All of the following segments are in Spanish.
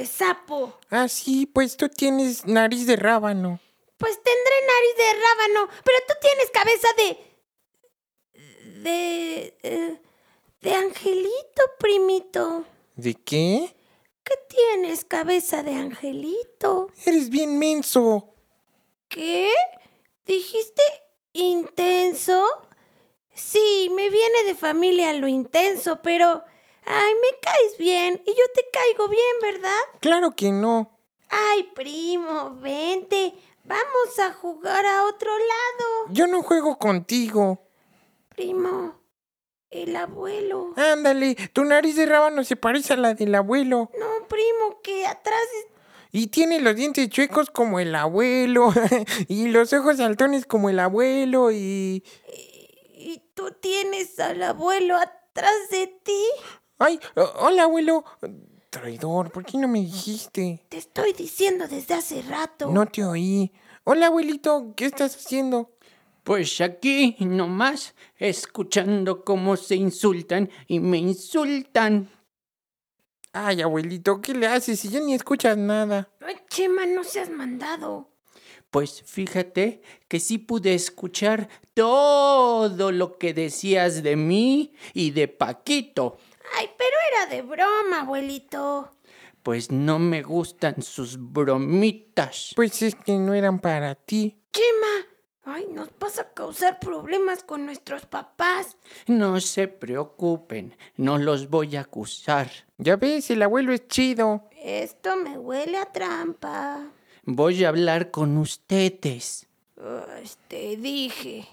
de sapo. Ah, sí, pues tú tienes nariz de rábano. Pues tendré nariz de rábano, pero tú tienes cabeza de... de... eh, de angelito, primito. ¿De qué? ¿Qué tienes, cabeza de angelito? Eres bien menso. ¿Qué? ¿Dijiste intenso? Sí, me viene de familia lo intenso, pero... Ay, me caes bien y yo te caigo bien, ¿verdad? Claro que no. Ay, primo, vente. Vamos a jugar a otro lado. Yo no juego contigo. Primo, el abuelo. Ándale, tu nariz de rábano se parece a la del abuelo. No, primo, que atrás... es- Y tiene los dientes chuecos como el abuelo. y los ojos saltones como el abuelo. Y... Y tú tienes al abuelo atrás de ti. Ay, o- hola abuelo. Traidor, ¿por qué no me dijiste? Te estoy diciendo desde hace rato. No te oí. Hola abuelito, ¿qué estás haciendo? Pues aquí nomás, escuchando cómo se insultan y me insultan. Ay, abuelito, ¿qué le haces si ya ni escuchas nada? Ay, Chema, no seas mandado. Pues fíjate que sí pude escuchar todo lo que decías de mí y de Paquito. Ay, pero era de broma, abuelito. Pues no me gustan sus bromitas. Pues es que no eran para ti. Chema, ay, nos vas a causar problemas con nuestros papás. No se preocupen, no los voy a acusar. Ya ves, el abuelo es chido. Esto me huele a trampa. Voy a hablar con ustedes. Ay, te dije.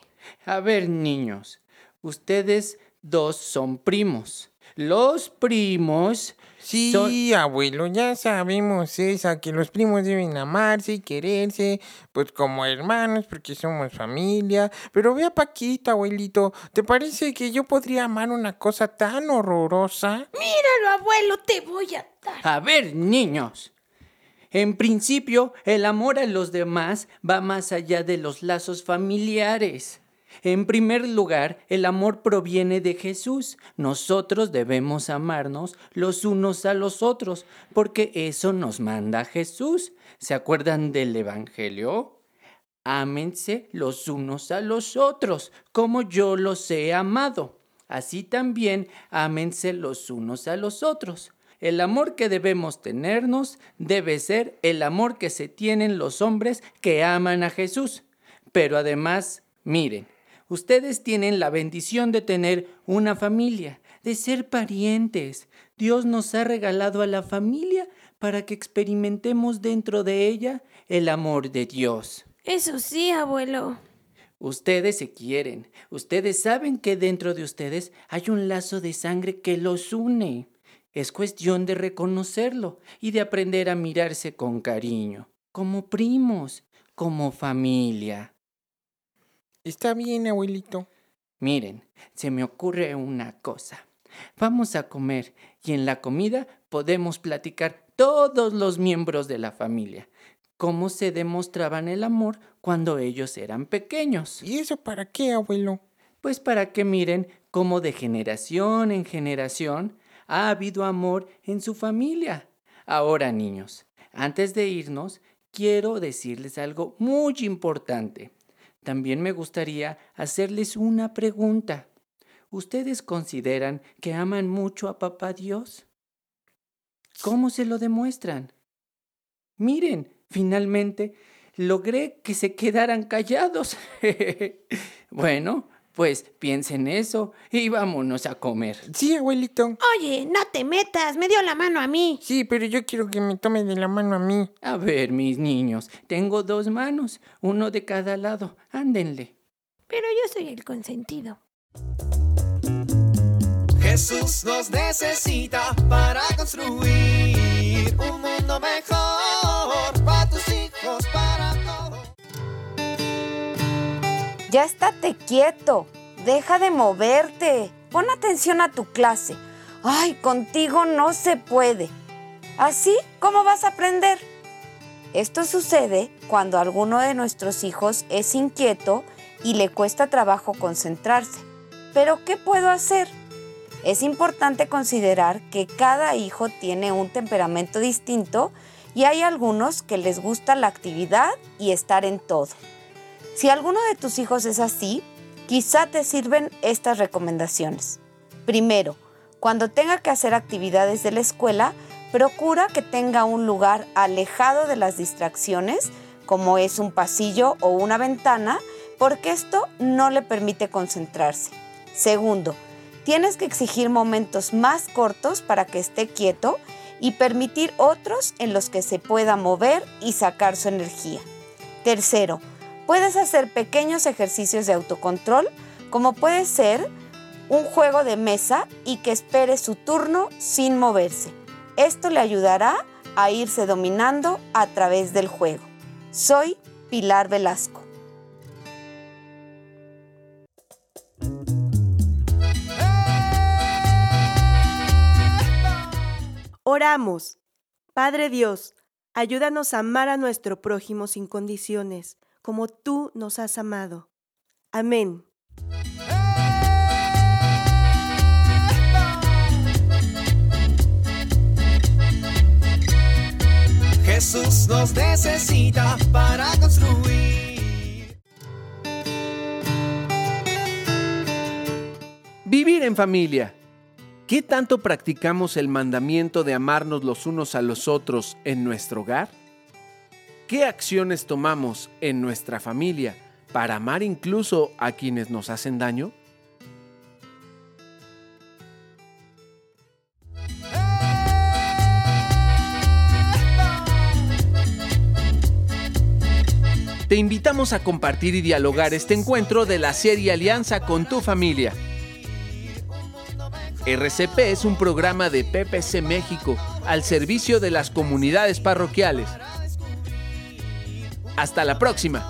A ver, niños, ustedes dos son primos. Los primos Sí, son... abuelo, ya sabemos esa, que los primos deben amarse y quererse, pues como hermanos, porque somos familia. Pero ve a Paquita, abuelito, ¿te parece que yo podría amar una cosa tan horrorosa? Míralo, abuelo, te voy a dar. A ver, niños. En principio, el amor a los demás va más allá de los lazos familiares. En primer lugar, el amor proviene de Jesús. Nosotros debemos amarnos los unos a los otros, porque eso nos manda Jesús. ¿Se acuerdan del Evangelio? Ámense los unos a los otros, como yo los he amado. Así también ámense los unos a los otros. El amor que debemos tenernos debe ser el amor que se tienen los hombres que aman a Jesús. Pero además, miren, ustedes tienen la bendición de tener una familia, de ser parientes. Dios nos ha regalado a la familia para que experimentemos dentro de ella el amor de Dios. Eso sí, abuelo. Ustedes se quieren, ustedes saben que dentro de ustedes hay un lazo de sangre que los une. Es cuestión de reconocerlo y de aprender a mirarse con cariño, como primos, como familia. Está bien, abuelito. Miren, se me ocurre una cosa. Vamos a comer y en la comida podemos platicar todos los miembros de la familia cómo se demostraban el amor cuando ellos eran pequeños. ¿Y eso para qué, abuelo? Pues para que miren cómo de generación en generación ha habido amor en su familia. Ahora, niños, antes de irnos, quiero decirles algo muy importante. También me gustaría hacerles una pregunta. ¿ustedes consideran que aman mucho a papá Dios? ¿Cómo se lo demuestran? Miren, finalmente logré que se quedaran callados. bueno, pues piensen eso y vámonos a comer. Sí, abuelito. Oye, no te metas, me dio la mano a mí. Sí, pero yo quiero que me tome de la mano a mí. A ver, mis niños, tengo dos manos, uno de cada lado. Ándenle. Pero yo soy el consentido. Jesús nos necesita para construir un mundo mejor Ya estate quieto. Deja de moverte. Pon atención a tu clase. Ay, contigo no se puede. ¿Así? ¿Cómo vas a aprender? Esto sucede cuando alguno de nuestros hijos es inquieto y le cuesta trabajo concentrarse. Pero ¿qué puedo hacer? Es importante considerar que cada hijo tiene un temperamento distinto y hay algunos que les gusta la actividad y estar en todo. Si alguno de tus hijos es así, quizá te sirven estas recomendaciones. Primero, cuando tenga que hacer actividades de la escuela, procura que tenga un lugar alejado de las distracciones, como es un pasillo o una ventana, porque esto no le permite concentrarse. Segundo, tienes que exigir momentos más cortos para que esté quieto y permitir otros en los que se pueda mover y sacar su energía. Tercero, puedes hacer pequeños ejercicios de autocontrol, como puede ser un juego de mesa y que espere su turno sin moverse. Esto le ayudará a irse dominando a través del juego. Soy Pilar Velasco. Oramos. Padre Dios, ayúdanos a amar a nuestro prójimo sin condiciones, como tú nos has amado. Amén. Jesús nos necesita para construir. Vivir en familia. ¿Qué tanto practicamos el mandamiento de amarnos los unos a los otros en nuestro hogar? ¿Qué acciones tomamos en nuestra familia para amar incluso a quienes nos hacen daño? Te invitamos a compartir y dialogar este encuentro de la serie Alianza con tu familia. RCP es un programa de PPC México al servicio de las comunidades parroquiales. Hasta la próxima.